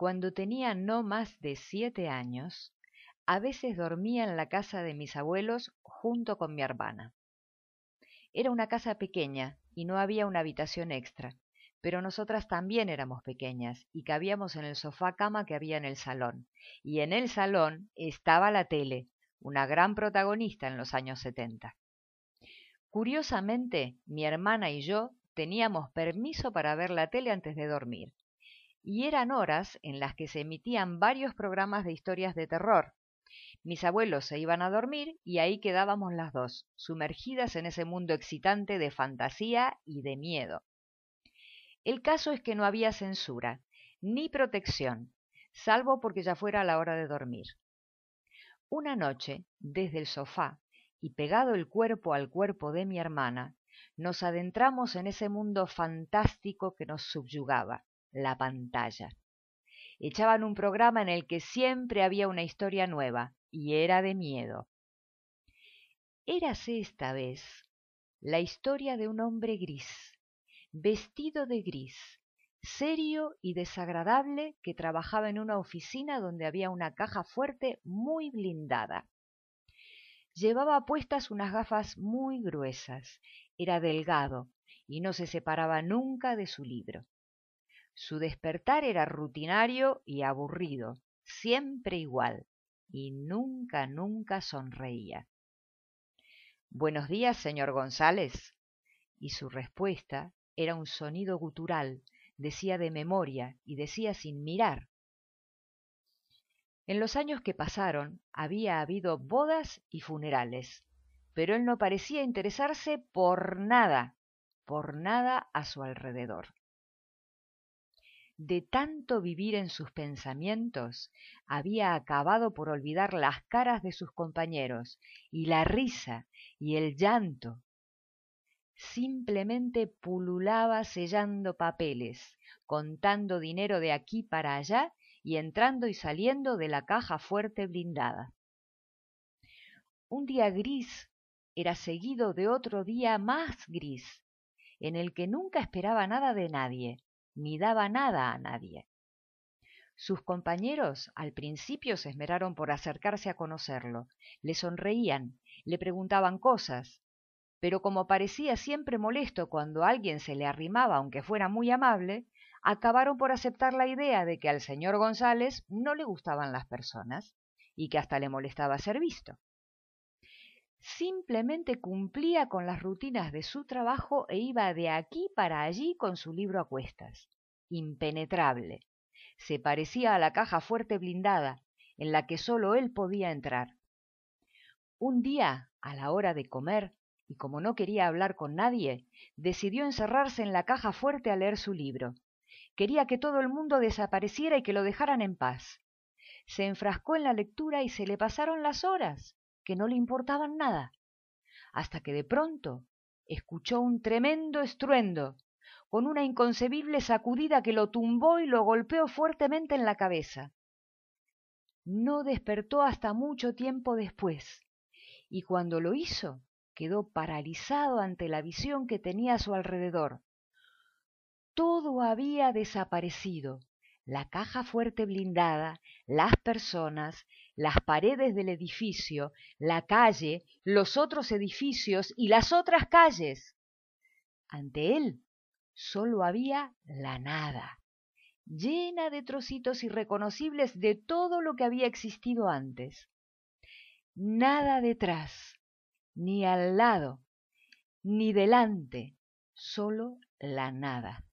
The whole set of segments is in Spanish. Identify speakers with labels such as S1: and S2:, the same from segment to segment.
S1: Cuando tenía no más de siete años, a veces dormía en la casa de mis abuelos junto con mi hermana. Era una casa pequeña y no había una habitación extra, pero nosotras también éramos pequeñas y cabíamos en el sofá cama que había en el salón. Y en el salón estaba la tele, una gran protagonista en los años setenta. Curiosamente, mi hermana y yo teníamos permiso para ver la tele antes de dormir, y eran horas en las que se emitían varios programas de historias de terror. Mis abuelos se iban a dormir y ahí quedábamos las dos, sumergidas en ese mundo excitante de fantasía y de miedo. El caso es que no había censura, ni protección, salvo porque ya fuera la hora de dormir. Una noche, desde el sofá, y pegado el cuerpo al cuerpo de mi hermana, nos adentramos en ese mundo fantástico que nos subyugaba, la pantalla. Echaban un programa en el que siempre había una historia nueva, y era de miedo. Érase esta vez la historia de un hombre gris, vestido de gris, serio y desagradable, que trabajaba en una oficina donde había una caja fuerte muy blindada. Llevaba puestas unas gafas muy gruesas, era delgado y no se separaba nunca de su libro. Su despertar era rutinario y aburrido, siempre igual, y nunca, nunca sonreía. Buenos días, señor González. Y su respuesta era un sonido gutural, decía de memoria y decía sin mirar. En los años que pasaron había habido bodas y funerales, pero él no parecía interesarse por nada, por nada a su alrededor. De tanto vivir en sus pensamientos, había acabado por olvidar las caras de sus compañeros, y la risa, y el llanto. Simplemente pululaba sellando papeles, contando dinero de aquí para allá y entrando y saliendo de la caja fuerte blindada. Un día gris era seguido de otro día más gris, en el que nunca esperaba nada de nadie, ni daba nada a nadie. Sus compañeros al principio se esmeraron por acercarse a conocerlo, le sonreían, le preguntaban cosas, pero como parecía siempre molesto cuando alguien se le arrimaba aunque fuera muy amable, acabaron por aceptar la idea de que al señor González no le gustaban las personas y que hasta le molestaba ser visto. Simplemente cumplía con las rutinas de su trabajo e iba de aquí para allí con su libro a cuestas. Impenetrable. Se parecía a la caja fuerte blindada, en la que sólo él podía entrar. Un día, a la hora de comer, y como no quería hablar con nadie, decidió encerrarse en la caja fuerte a leer su libro. Quería que todo el mundo desapareciera y que lo dejaran en paz. Se enfrascó en la lectura y se le pasaron las horas, que no le importaban nada, hasta que de pronto escuchó un tremendo estruendo, con una inconcebible sacudida que lo tumbó y lo golpeó fuertemente en la cabeza. No despertó hasta mucho tiempo después, y cuando lo hizo quedó paralizado ante la visión que tenía a su alrededor, todo había desaparecido. La caja fuerte blindada, las personas, las paredes del edificio, la calle, los otros edificios y las otras calles. Ante él sólo había la nada, llena de trocitos irreconocibles de todo lo que había existido antes. Nada detrás, ni al lado, ni delante, sólo la nada.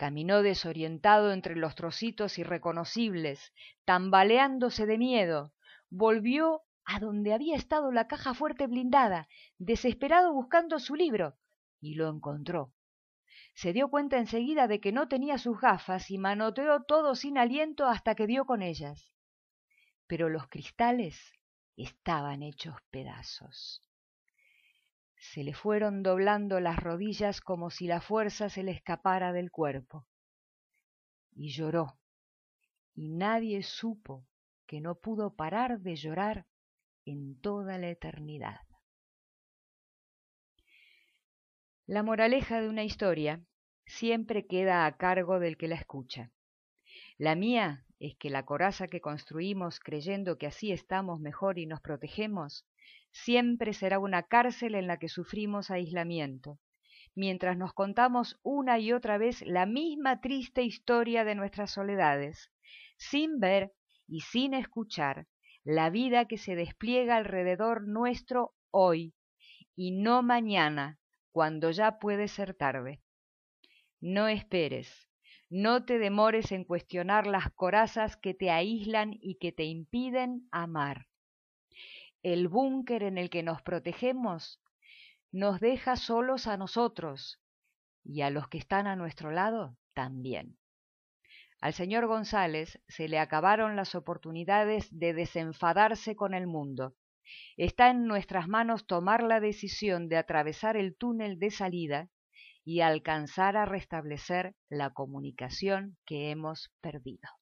S1: Caminó desorientado entre los trocitos irreconocibles, tambaleándose de miedo. Volvió a donde había estado la caja fuerte blindada, desesperado buscando su libro, y lo encontró. Se dio cuenta enseguida de que no tenía sus gafas y manoteó todo sin aliento hasta que dio con ellas. Pero los cristales estaban hechos pedazos se le fueron doblando las rodillas como si la fuerza se le escapara del cuerpo. Y lloró, y nadie supo que no pudo parar de llorar en toda la eternidad. La moraleja de una historia siempre queda a cargo del que la escucha. La mía es que la coraza que construimos creyendo que así estamos mejor y nos protegemos, siempre será una cárcel en la que sufrimos aislamiento, mientras nos contamos una y otra vez la misma triste historia de nuestras soledades, sin ver y sin escuchar la vida que se despliega alrededor nuestro hoy y no mañana, cuando ya puede ser tarde. No esperes, no te demores en cuestionar las corazas que te aíslan y que te impiden amar. El búnker en el que nos protegemos nos deja solos a nosotros y a los que están a nuestro lado también. Al señor González se le acabaron las oportunidades de desenfadarse con el mundo. Está en nuestras manos tomar la decisión de atravesar el túnel de salida y alcanzar a restablecer la comunicación que hemos perdido.